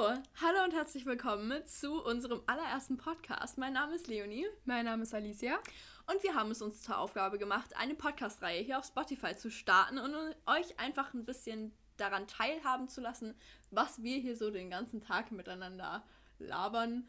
hallo und herzlich willkommen zu unserem allerersten Podcast. Mein Name ist Leonie. Mein Name ist Alicia. Und wir haben es uns zur Aufgabe gemacht, eine Podcast-Reihe hier auf Spotify zu starten und euch einfach ein bisschen daran teilhaben zu lassen, was wir hier so den ganzen Tag miteinander labern.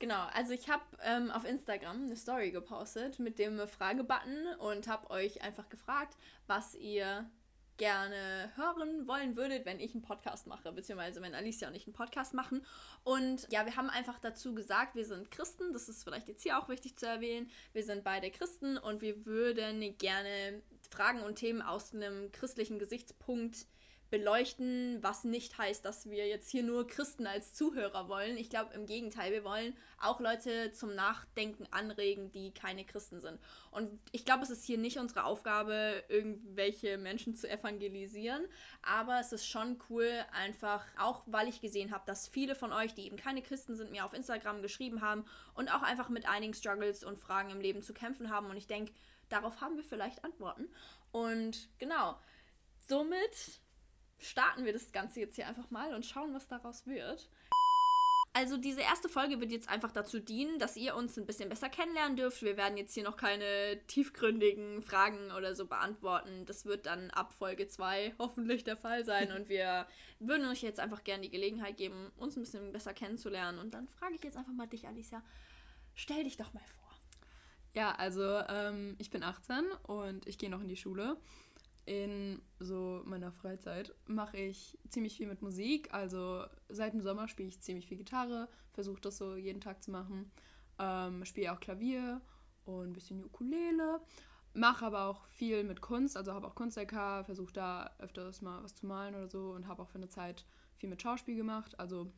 Genau, also ich habe ähm, auf Instagram eine Story gepostet mit dem Fragebutton und habe euch einfach gefragt, was ihr gerne hören wollen würdet, wenn ich einen Podcast mache, beziehungsweise wenn Alicia und ich einen Podcast machen. Und ja, wir haben einfach dazu gesagt, wir sind Christen, das ist vielleicht jetzt hier auch wichtig zu erwähnen. Wir sind beide Christen und wir würden gerne Fragen und Themen aus einem christlichen Gesichtspunkt beleuchten, was nicht heißt, dass wir jetzt hier nur Christen als Zuhörer wollen. Ich glaube im Gegenteil, wir wollen auch Leute zum Nachdenken anregen, die keine Christen sind. Und ich glaube, es ist hier nicht unsere Aufgabe, irgendwelche Menschen zu evangelisieren, aber es ist schon cool, einfach auch, weil ich gesehen habe, dass viele von euch, die eben keine Christen sind, mir auf Instagram geschrieben haben und auch einfach mit einigen Struggles und Fragen im Leben zu kämpfen haben. Und ich denke, darauf haben wir vielleicht Antworten. Und genau, somit starten wir das Ganze jetzt hier einfach mal und schauen, was daraus wird. Also diese erste Folge wird jetzt einfach dazu dienen, dass ihr uns ein bisschen besser kennenlernen dürft. Wir werden jetzt hier noch keine tiefgründigen Fragen oder so beantworten. Das wird dann ab Folge 2 hoffentlich der Fall sein. Und wir würden euch jetzt einfach gerne die Gelegenheit geben, uns ein bisschen besser kennenzulernen. Und dann frage ich jetzt einfach mal dich, Alicia. Stell dich doch mal vor. Ja, also ähm, ich bin 18 und ich gehe noch in die Schule in so meiner Freizeit mache ich ziemlich viel mit Musik. Also seit dem Sommer spiele ich ziemlich viel Gitarre, versuche das so jeden Tag zu machen. Ähm, spiele auch Klavier und ein bisschen Ukulele. Mache aber auch viel mit Kunst, also habe auch Kunst-LK, versuche da öfters mal was zu malen oder so und habe auch für eine Zeit viel mit Schauspiel gemacht. Also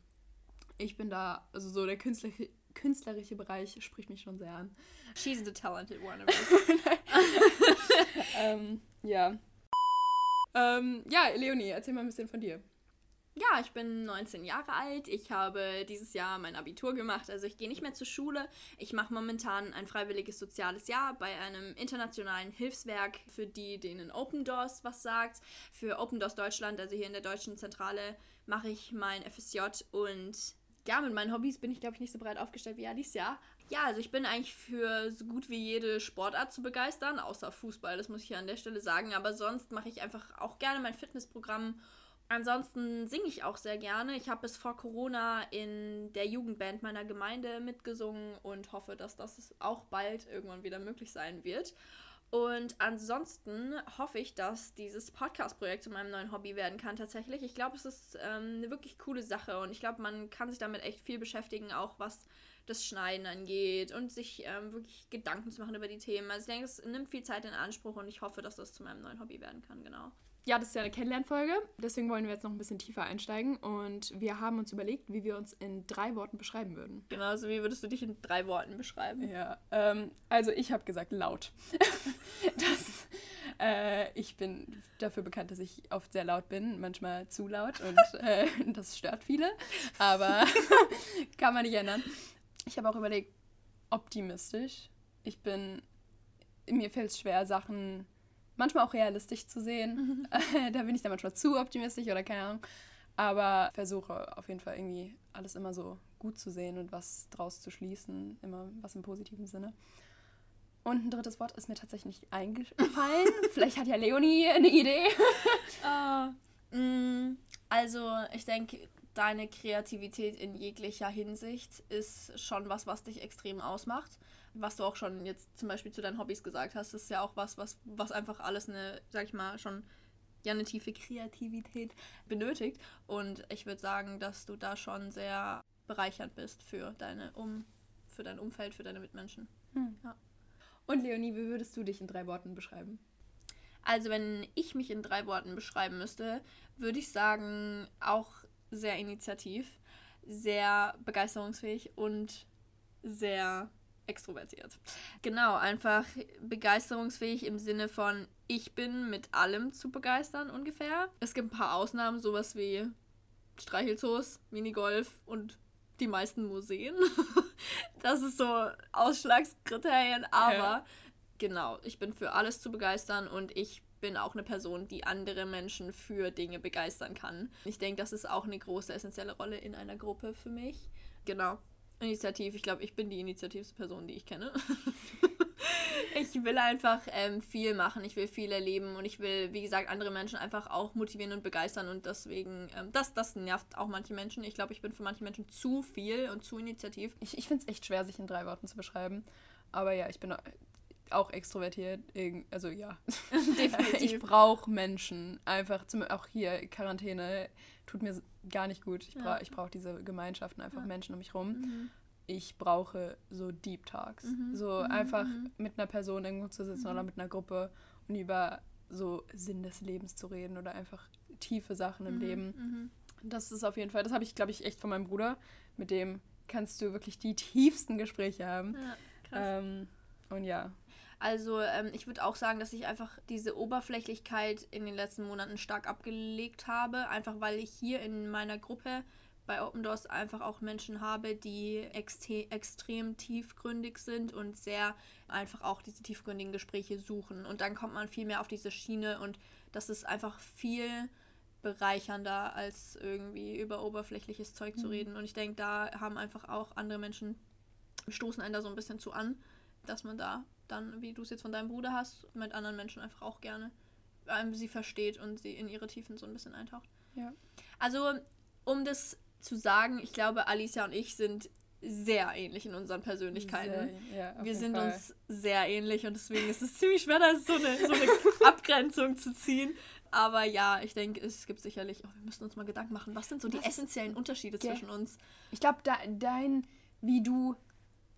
ich bin da, also so der künstlerische, künstlerische Bereich spricht mich schon sehr an. She's the talented one of us. ähm, ja, ähm, ja, Leonie, erzähl mal ein bisschen von dir. Ja, ich bin 19 Jahre alt. Ich habe dieses Jahr mein Abitur gemacht. Also ich gehe nicht mehr zur Schule. Ich mache momentan ein freiwilliges soziales Jahr bei einem internationalen Hilfswerk für die, denen Open Doors was sagt. Für Open Doors Deutschland, also hier in der deutschen Zentrale, mache ich mein FSJ und ja, mit meinen Hobbys bin ich, glaube ich, nicht so breit aufgestellt wie Alicia. Ja, also ich bin eigentlich für so gut wie jede Sportart zu begeistern, außer Fußball, das muss ich an der Stelle sagen. Aber sonst mache ich einfach auch gerne mein Fitnessprogramm. Ansonsten singe ich auch sehr gerne. Ich habe bis vor Corona in der Jugendband meiner Gemeinde mitgesungen und hoffe, dass das auch bald irgendwann wieder möglich sein wird. Und ansonsten hoffe ich, dass dieses Podcast-Projekt zu meinem neuen Hobby werden kann tatsächlich. Ich glaube, es ist ähm, eine wirklich coole Sache und ich glaube, man kann sich damit echt viel beschäftigen, auch was das Schneiden angeht und sich ähm, wirklich Gedanken zu machen über die Themen. Also ich denke, es nimmt viel Zeit in Anspruch und ich hoffe, dass das zu meinem neuen Hobby werden kann, genau. Ja, das ist ja eine Kennenlernfolge, deswegen wollen wir jetzt noch ein bisschen tiefer einsteigen und wir haben uns überlegt, wie wir uns in drei Worten beschreiben würden. Genau, also wie würdest du dich in drei Worten beschreiben? Ja, ähm, also ich habe gesagt laut. das, äh, ich bin dafür bekannt, dass ich oft sehr laut bin, manchmal zu laut und äh, das stört viele, aber kann man nicht ändern. Ich habe auch überlegt, optimistisch. Ich bin, mir fällt es schwer, Sachen manchmal auch realistisch zu sehen. Mhm. da bin ich dann manchmal zu optimistisch oder keine Ahnung. Aber versuche auf jeden Fall irgendwie alles immer so gut zu sehen und was draus zu schließen, immer was im positiven Sinne. Und ein drittes Wort ist mir tatsächlich nicht eingefallen. Vielleicht hat ja Leonie eine Idee. uh, mm, also, ich denke, deine Kreativität in jeglicher Hinsicht ist schon was, was dich extrem ausmacht. Was du auch schon jetzt zum Beispiel zu deinen Hobbys gesagt hast, ist ja auch was, was, was einfach alles eine, sag ich mal, schon ja eine tiefe Kreativität benötigt. Und ich würde sagen, dass du da schon sehr bereichernd bist für deine um für dein Umfeld, für deine Mitmenschen. Hm. Ja. Und Leonie, wie würdest du dich in drei Worten beschreiben? Also, wenn ich mich in drei Worten beschreiben müsste, würde ich sagen, auch sehr initiativ, sehr begeisterungsfähig und sehr extrovertiert. Genau, einfach begeisterungsfähig im Sinne von, ich bin mit allem zu begeistern ungefähr. Es gibt ein paar Ausnahmen, sowas wie Streichelzoos, Minigolf und die meisten Museen. das ist so Ausschlagskriterien, aber ja. genau, ich bin für alles zu begeistern und ich bin auch eine Person, die andere Menschen für Dinge begeistern kann. Ich denke, das ist auch eine große, essentielle Rolle in einer Gruppe für mich. Genau. Initiativ, ich glaube, ich bin die initiativste Person, die ich kenne. ich will einfach ähm, viel machen, ich will viel erleben und ich will, wie gesagt, andere Menschen einfach auch motivieren und begeistern und deswegen, ähm, das, das nervt auch manche Menschen. Ich glaube, ich bin für manche Menschen zu viel und zu initiativ. Ich, ich finde es echt schwer, sich in drei Worten zu beschreiben. Aber ja, ich bin auch extrovertiert. Also ja. Definitiv. Ich brauche Menschen. Einfach, zum, auch hier, Quarantäne tut mir gar nicht gut. Ich, bra ja. ich brauche diese Gemeinschaften, einfach ja. Menschen um mich rum. Mhm ich brauche so Deep Talks. Mhm. So mhm. einfach mhm. mit einer Person irgendwo zu sitzen mhm. oder mit einer Gruppe und über so Sinn des Lebens zu reden oder einfach tiefe Sachen im mhm. Leben. Mhm. Das ist auf jeden Fall, das habe ich, glaube ich, echt von meinem Bruder. Mit dem kannst du wirklich die tiefsten Gespräche haben. Ja, krass. Ähm, und ja. Also ähm, ich würde auch sagen, dass ich einfach diese Oberflächlichkeit in den letzten Monaten stark abgelegt habe, einfach weil ich hier in meiner Gruppe bei Open Doors einfach auch Menschen habe, die extrem tiefgründig sind und sehr einfach auch diese tiefgründigen Gespräche suchen. Und dann kommt man viel mehr auf diese Schiene und das ist einfach viel bereichernder, als irgendwie über oberflächliches Zeug mhm. zu reden. Und ich denke, da haben einfach auch andere Menschen, stoßen einen da so ein bisschen zu an, dass man da dann, wie du es jetzt von deinem Bruder hast, mit anderen Menschen einfach auch gerne ähm, sie versteht und sie in ihre Tiefen so ein bisschen eintaucht. Ja. Also, um das zu sagen, ich glaube, Alicia und ich sind sehr ähnlich in unseren Persönlichkeiten. Sehr, ja, wir sind Fall. uns sehr ähnlich und deswegen ist es ziemlich schwer, da so eine, so eine Abgrenzung zu ziehen. Aber ja, ich denke, es gibt sicherlich, oh, wir müssen uns mal Gedanken machen, was sind so die was essentiellen Unterschiede zwischen uns? Ich glaube, dein, wie du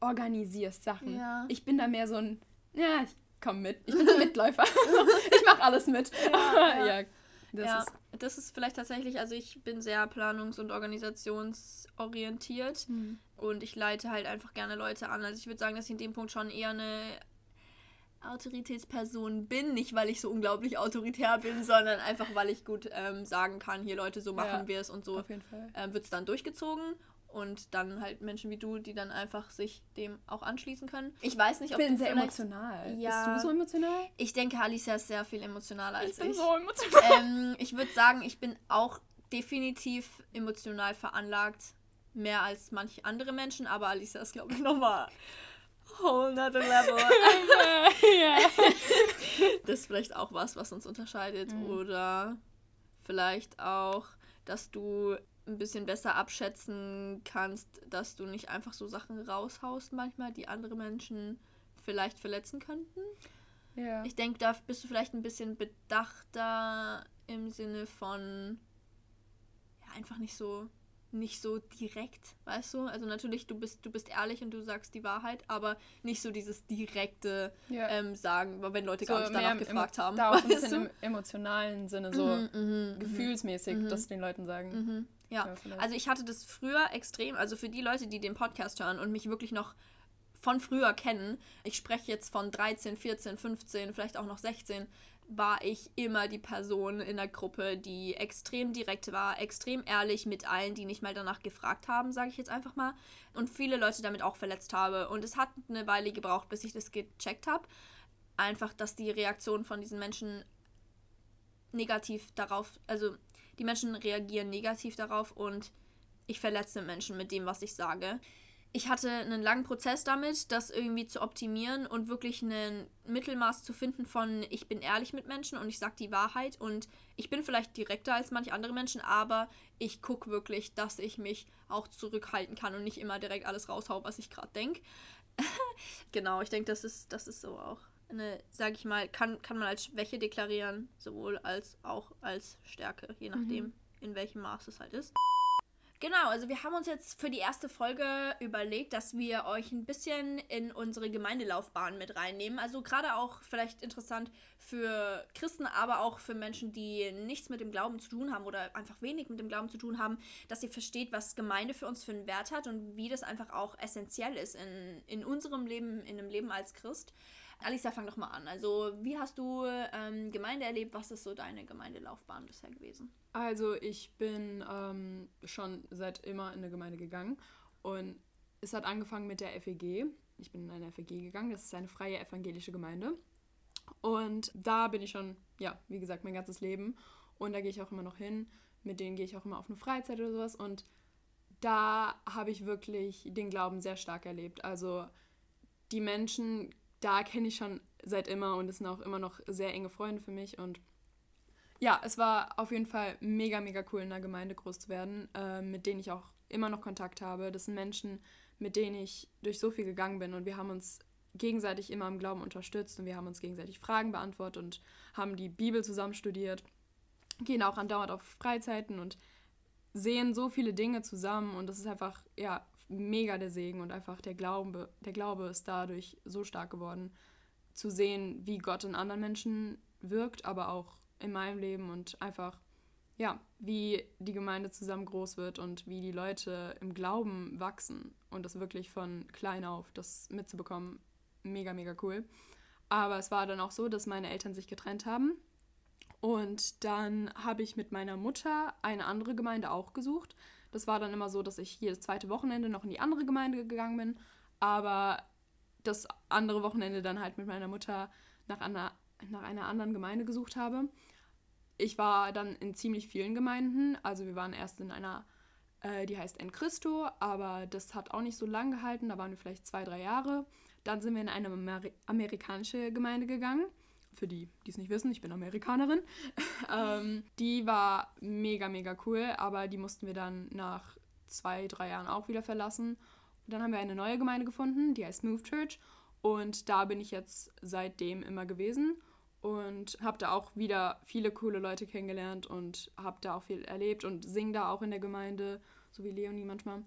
organisierst Sachen. Ja. Ich bin da mehr so ein, ja, ich komm mit. Ich bin so ein Mitläufer. ich mache alles mit. Ja, ja. Das ja, ist das ist vielleicht tatsächlich, also ich bin sehr planungs- und organisationsorientiert mhm. und ich leite halt einfach gerne Leute an. Also ich würde sagen, dass ich in dem Punkt schon eher eine Autoritätsperson bin, nicht weil ich so unglaublich autoritär bin, sondern einfach weil ich gut ähm, sagen kann, hier Leute, so machen ja, wir es und so ähm, wird es dann durchgezogen und dann halt Menschen wie du, die dann einfach sich dem auch anschließen können. Ich weiß nicht, ob ich bin sehr emotional. Ja, Bist du so emotional? Ich denke, Alicia ist sehr viel emotionaler als ich. Bin ich bin so emotional. Ähm, ich würde sagen, ich bin auch definitiv emotional veranlagt, mehr als manche andere Menschen, aber Alicia ist, glaube ich, nochmal whole nother level. ja. Das ist vielleicht auch was, was uns unterscheidet. Mhm. Oder vielleicht auch, dass du ein bisschen besser abschätzen kannst, dass du nicht einfach so Sachen raushaust manchmal, die andere Menschen vielleicht verletzen könnten. Ja. Ich denke, da bist du vielleicht ein bisschen bedachter im Sinne von ja, einfach nicht so nicht so direkt, weißt du? Also natürlich, du bist, du bist ehrlich und du sagst die Wahrheit, aber nicht so dieses direkte ja. ähm, Sagen, wenn Leute so gar nicht danach gefragt haben. Da auch ein bisschen im emotionalen Sinne, so mhm, mhm, mhm. gefühlsmäßig, mhm. das den Leuten sagen. Ja, ja also ich hatte das früher extrem, also für die Leute, die den Podcast hören und mich wirklich noch von früher kennen, ich spreche jetzt von 13, 14, 15, vielleicht auch noch 16, war ich immer die Person in der Gruppe, die extrem direkt war, extrem ehrlich mit allen, die nicht mal danach gefragt haben, sage ich jetzt einfach mal, und viele Leute damit auch verletzt habe. Und es hat eine Weile gebraucht, bis ich das gecheckt habe. Einfach, dass die Reaktion von diesen Menschen negativ darauf, also die Menschen reagieren negativ darauf und ich verletze Menschen mit dem, was ich sage ich hatte einen langen Prozess damit, das irgendwie zu optimieren und wirklich ein Mittelmaß zu finden von ich bin ehrlich mit Menschen und ich sage die Wahrheit und ich bin vielleicht direkter als manche andere Menschen, aber ich gucke wirklich, dass ich mich auch zurückhalten kann und nicht immer direkt alles raushau, was ich gerade denke. genau, ich denke, das ist, das ist so auch eine, sage ich mal, kann, kann man als Schwäche deklarieren, sowohl als auch als Stärke, je nachdem, mhm. in welchem Maß es halt ist. Genau, also wir haben uns jetzt für die erste Folge überlegt, dass wir euch ein bisschen in unsere Gemeindelaufbahn mit reinnehmen. Also gerade auch vielleicht interessant für Christen, aber auch für Menschen, die nichts mit dem Glauben zu tun haben oder einfach wenig mit dem Glauben zu tun haben, dass ihr versteht, was Gemeinde für uns für einen Wert hat und wie das einfach auch essentiell ist in, in unserem Leben, in einem Leben als Christ. Alisa, fang doch mal an. Also, wie hast du ähm, Gemeinde erlebt? Was ist so deine Gemeindelaufbahn bisher gewesen? Also, ich bin ähm, schon seit immer in eine Gemeinde gegangen und es hat angefangen mit der FEG. Ich bin in eine FEG gegangen, das ist eine freie evangelische Gemeinde. Und da bin ich schon, ja, wie gesagt, mein ganzes Leben. Und da gehe ich auch immer noch hin. Mit denen gehe ich auch immer auf eine Freizeit oder sowas. Und da habe ich wirklich den Glauben sehr stark erlebt. Also die Menschen, da kenne ich schon seit immer und es sind auch immer noch sehr enge Freunde für mich. Und ja, es war auf jeden Fall mega, mega cool, in einer Gemeinde groß zu werden, äh, mit denen ich auch immer noch Kontakt habe. Das sind Menschen, mit denen ich durch so viel gegangen bin und wir haben uns gegenseitig immer im Glauben unterstützt und wir haben uns gegenseitig Fragen beantwortet und haben die Bibel zusammen studiert, gehen auch andauernd auf Freizeiten und sehen so viele Dinge zusammen und das ist einfach, ja, mega der Segen und einfach der Glaube, der Glaube ist dadurch so stark geworden, zu sehen, wie Gott in anderen Menschen wirkt, aber auch in meinem Leben und einfach, ja, wie die Gemeinde zusammen groß wird und wie die Leute im Glauben wachsen und das wirklich von klein auf, das mitzubekommen, mega, mega cool. Aber es war dann auch so, dass meine Eltern sich getrennt haben und dann habe ich mit meiner Mutter eine andere Gemeinde auch gesucht. Das war dann immer so, dass ich jedes zweite Wochenende noch in die andere Gemeinde gegangen bin, aber das andere Wochenende dann halt mit meiner Mutter nach einer, nach einer anderen Gemeinde gesucht habe. Ich war dann in ziemlich vielen Gemeinden, also wir waren erst in einer, äh, die heißt En Cristo, aber das hat auch nicht so lange gehalten, da waren wir vielleicht zwei, drei Jahre. Dann sind wir in eine Ameri amerikanische Gemeinde gegangen für die, die es nicht wissen, ich bin Amerikanerin. ähm, die war mega, mega cool, aber die mussten wir dann nach zwei, drei Jahren auch wieder verlassen. Und dann haben wir eine neue Gemeinde gefunden, die heißt Move Church. Und da bin ich jetzt seitdem immer gewesen und habe da auch wieder viele coole Leute kennengelernt und habe da auch viel erlebt und singe da auch in der Gemeinde, so wie Leonie manchmal.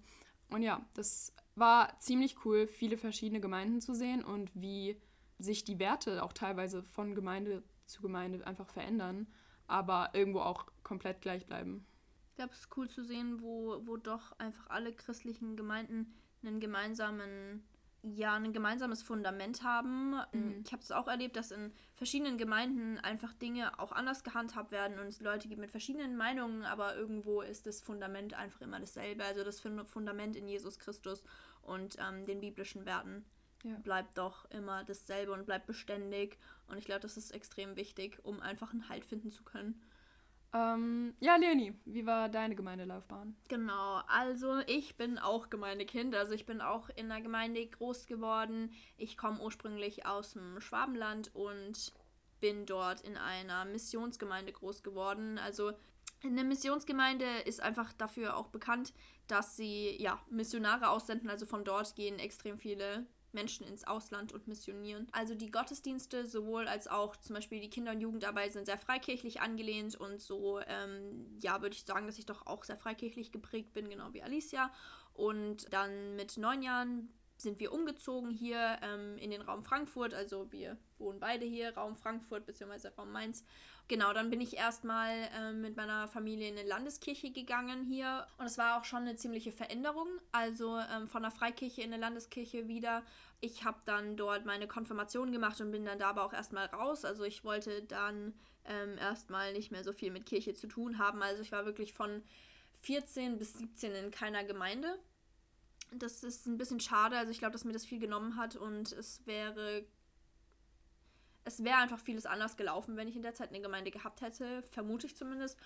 Und ja, das war ziemlich cool, viele verschiedene Gemeinden zu sehen und wie sich die Werte auch teilweise von Gemeinde zu Gemeinde einfach verändern, aber irgendwo auch komplett gleich bleiben. Ich glaube, es ist cool zu sehen, wo, wo doch einfach alle christlichen Gemeinden einen gemeinsamen, ja, ein gemeinsames Fundament haben. Mhm. Ich habe es auch erlebt, dass in verschiedenen Gemeinden einfach Dinge auch anders gehandhabt werden und es Leute gibt mit verschiedenen Meinungen, aber irgendwo ist das Fundament einfach immer dasselbe. Also das Fundament in Jesus Christus und ähm, den biblischen Werten ja. bleibt doch immer dasselbe und bleibt beständig. Und ich glaube, das ist extrem wichtig, um einfach einen Halt finden zu können. Ähm, ja, Leonie, wie war deine Gemeindelaufbahn? Genau, also ich bin auch Gemeindekind, also ich bin auch in der Gemeinde groß geworden. Ich komme ursprünglich aus dem Schwabenland und bin dort in einer Missionsgemeinde groß geworden. Also eine Missionsgemeinde ist einfach dafür auch bekannt, dass sie ja Missionare aussenden. Also von dort gehen extrem viele Menschen ins Ausland und missionieren. Also die Gottesdienste sowohl als auch zum Beispiel die Kinder- und Jugendarbeit sind sehr freikirchlich angelehnt und so, ähm, ja, würde ich sagen, dass ich doch auch sehr freikirchlich geprägt bin, genau wie Alicia. Und dann mit neun Jahren sind wir umgezogen hier ähm, in den Raum Frankfurt. Also wir wohnen beide hier, Raum Frankfurt bzw. Raum Mainz. Genau, dann bin ich erstmal ähm, mit meiner Familie in eine Landeskirche gegangen hier. Und es war auch schon eine ziemliche Veränderung. Also ähm, von der Freikirche in eine Landeskirche wieder. Ich habe dann dort meine Konfirmation gemacht und bin dann da aber auch erstmal raus. Also ich wollte dann ähm, erstmal nicht mehr so viel mit Kirche zu tun haben. Also ich war wirklich von 14 bis 17 in keiner Gemeinde das ist ein bisschen schade. Also ich glaube, dass mir das viel genommen hat und es wäre. Es wäre einfach vieles anders gelaufen, wenn ich in der Zeit eine Gemeinde gehabt hätte, vermute ich zumindest.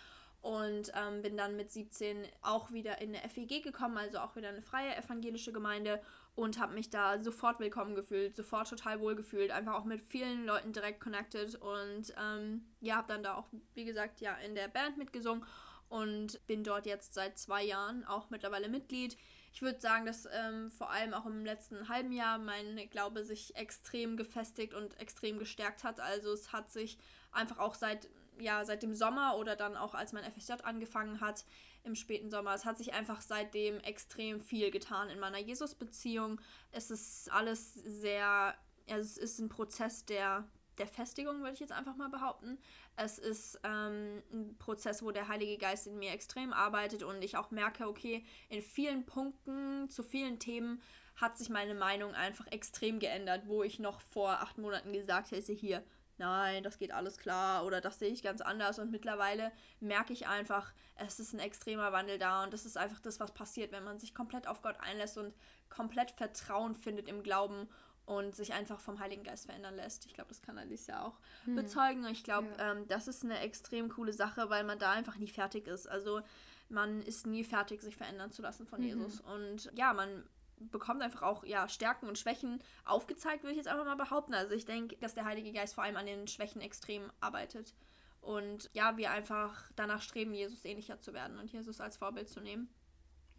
Und ähm, bin dann mit 17 auch wieder in eine FEG gekommen, also auch wieder eine freie evangelische Gemeinde und habe mich da sofort willkommen gefühlt, sofort total wohl gefühlt, einfach auch mit vielen Leuten direkt connected und ähm, ja, habe dann da auch, wie gesagt, ja, in der Band mitgesungen und bin dort jetzt seit zwei Jahren auch mittlerweile Mitglied ich würde sagen, dass ähm, vor allem auch im letzten halben Jahr mein Glaube sich extrem gefestigt und extrem gestärkt hat. Also es hat sich einfach auch seit, ja, seit dem Sommer oder dann auch als mein FSJ angefangen hat, im späten Sommer, es hat sich einfach seitdem extrem viel getan in meiner Jesus-Beziehung. Es ist alles sehr, also es ist ein Prozess der der Festigung, würde ich jetzt einfach mal behaupten. Es ist ähm, ein Prozess, wo der Heilige Geist in mir extrem arbeitet und ich auch merke, okay, in vielen Punkten, zu vielen Themen hat sich meine Meinung einfach extrem geändert, wo ich noch vor acht Monaten gesagt hätte, hier, nein, das geht alles klar oder das sehe ich ganz anders. Und mittlerweile merke ich einfach, es ist ein extremer Wandel da und das ist einfach das, was passiert, wenn man sich komplett auf Gott einlässt und komplett Vertrauen findet im Glauben und sich einfach vom Heiligen Geist verändern lässt. Ich glaube, das kann Alicia auch Hm. bezeugen. Und ich glaube, Ja. ähm, das ist eine extrem coole Sache, weil man da einfach nie fertig ist. Also man ist nie fertig, sich verändern zu lassen von Mhm. Jesus. Und ja, man bekommt einfach auch ja, Stärken und Schwächen aufgezeigt, würde ich jetzt einfach mal behaupten. Also ich denke, dass der Heilige Geist vor allem an den Schwächen extrem arbeitet. Und ja, wir einfach danach streben, Jesus ähnlicher zu werden und Jesus als Vorbild zu nehmen.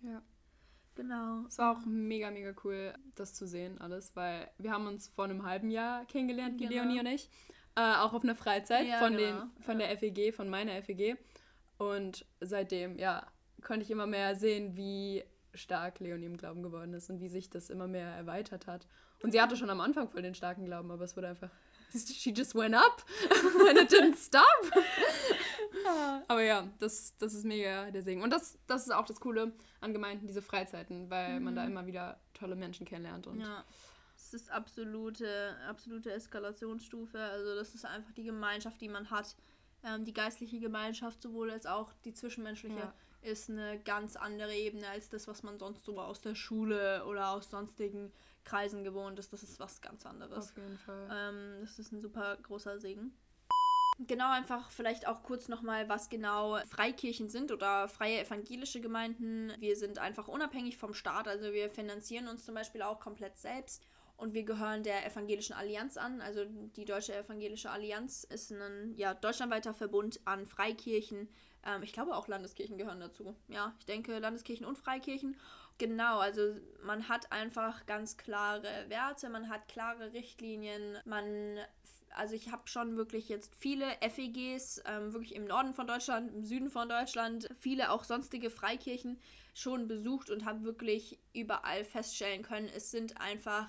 Ja. Genau. Es war auch mega, mega cool, das zu sehen, alles, weil wir haben uns vor einem halben Jahr kennengelernt, die Genau. Leonie und ich. Äh, auch auf einer Freizeit Ja, von, genau. den, von der FEG, von meiner FEG. Und seitdem, ja, konnte ich immer mehr sehen, wie stark Leonie im Glauben geworden ist und wie sich das immer mehr erweitert hat. Und sie hatte schon am Anfang voll den starken Glauben, aber es wurde einfach. She just went up and it didn't stop. Aber ja, das, das ist mega der Segen. Und das, das ist auch das Coole an Gemeinden, diese Freizeiten, weil man da immer wieder tolle Menschen kennenlernt. Und Ja. Es ist absolute, absolute Eskalationsstufe. Also das ist einfach die Gemeinschaft, die man hat. Ähm, die geistliche Gemeinschaft sowohl als auch die zwischenmenschliche Ja. ist eine ganz andere Ebene als das, was man sonst so aus der Schule oder aus sonstigen Kreisen gewohnt ist. Das ist was ganz anderes. auf jeden Fall. Ähm, das ist ein super großer Segen. Genau, einfach vielleicht auch kurz nochmal, was genau Freikirchen sind oder freie evangelische Gemeinden. Wir sind einfach unabhängig vom Staat, also wir finanzieren uns zum Beispiel auch komplett selbst und wir gehören der Evangelischen Allianz an. Also die Deutsche Evangelische Allianz ist ein ja, deutschlandweiter Verbund an Freikirchen. Ähm, ich glaube auch Landeskirchen gehören dazu. Ja, ich denke Landeskirchen und Freikirchen. Genau, also man hat einfach ganz klare Werte, man hat klare Richtlinien, man, also ich habe schon wirklich jetzt viele FEGs, ähm, wirklich im Norden von Deutschland, im Süden von Deutschland, viele auch sonstige Freikirchen schon besucht und habe wirklich überall feststellen können, es sind einfach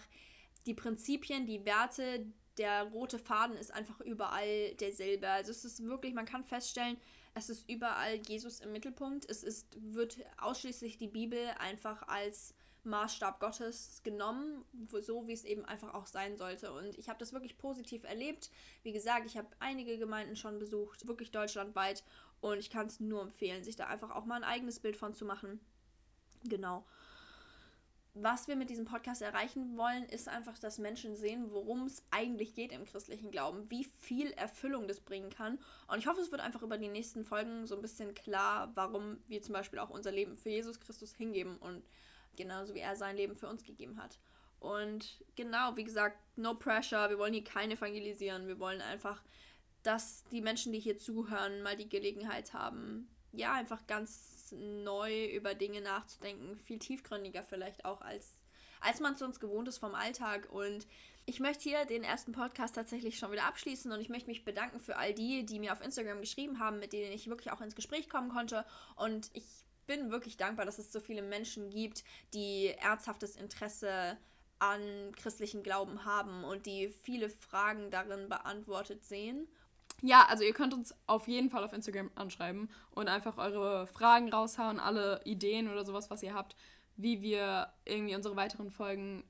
die Prinzipien, die Werte, der rote Faden ist einfach überall derselbe. Also es ist wirklich, man kann feststellen, es ist überall Jesus im Mittelpunkt. Es ist, wird ausschließlich die Bibel einfach als Maßstab Gottes genommen, so wie es eben einfach auch sein sollte. Und ich habe das wirklich positiv erlebt. Wie gesagt, ich habe einige Gemeinden schon besucht, wirklich deutschlandweit. Und ich kann es nur empfehlen, sich da einfach auch mal ein eigenes Bild von zu machen. Genau. Was wir mit diesem Podcast erreichen wollen, ist einfach, dass Menschen sehen, worum es eigentlich geht im christlichen Glauben, wie viel Erfüllung das bringen kann. Und ich hoffe, es wird einfach über die nächsten Folgen so ein bisschen klar, warum wir zum Beispiel auch unser Leben für Jesus Christus hingeben und genauso wie er sein Leben für uns gegeben hat. Und genau, wie gesagt, no pressure, wir wollen hier kein evangelisieren, wir wollen einfach, dass die Menschen, die hier zuhören, mal die Gelegenheit haben, ja, einfach ganz neu über Dinge nachzudenken, viel tiefgründiger vielleicht auch, als, als man es sonst gewohnt ist vom Alltag. Und ich möchte hier den ersten Podcast tatsächlich schon wieder abschließen und ich möchte mich bedanken für all die, die mir auf Instagram geschrieben haben, mit denen ich wirklich auch ins Gespräch kommen konnte. Und ich bin wirklich dankbar, dass es so viele Menschen gibt, die ernsthaftes Interesse an christlichen Glauben haben und die viele Fragen darin beantwortet sehen. Ja, also ihr könnt uns auf jeden Fall auf Instagram anschreiben und einfach eure Fragen raushauen, alle Ideen oder sowas, was ihr habt, wie wir irgendwie unsere weiteren Folgen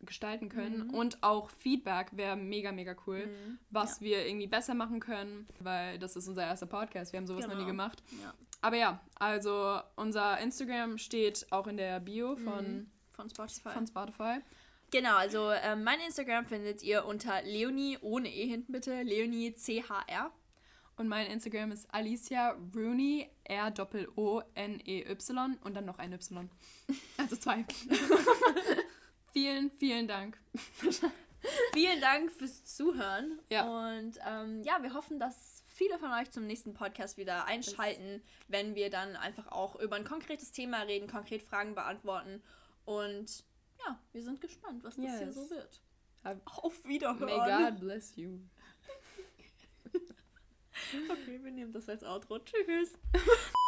gestalten können. Und auch Feedback wäre mega, mega cool, was wir irgendwie besser machen können, weil das ist unser erster Podcast. Wir haben sowas noch nie Genau. gemacht. Ja. Aber ja, also unser Instagram steht auch in der Bio von, Von Spotify. von Spotify. Genau, also ähm, mein Instagram findet ihr unter Leonie, ohne E hinten bitte, Leonie CHR. Und mein Instagram ist Alicia Rooney, R-O-O-N-E-Y und dann noch ein Y. Also zwei. vielen, vielen Dank. Vielen Dank fürs Zuhören. Ja. Und ähm, ja, wir hoffen, dass viele von euch zum nächsten Podcast wieder einschalten, wenn wir dann einfach auch über ein konkretes Thema reden, konkret Fragen beantworten. Und ja, wir sind gespannt, was das hier Yes. so wird. Auf Wiederhören. May God bless you. Okay, wir nehmen das als Outro. Tschüss.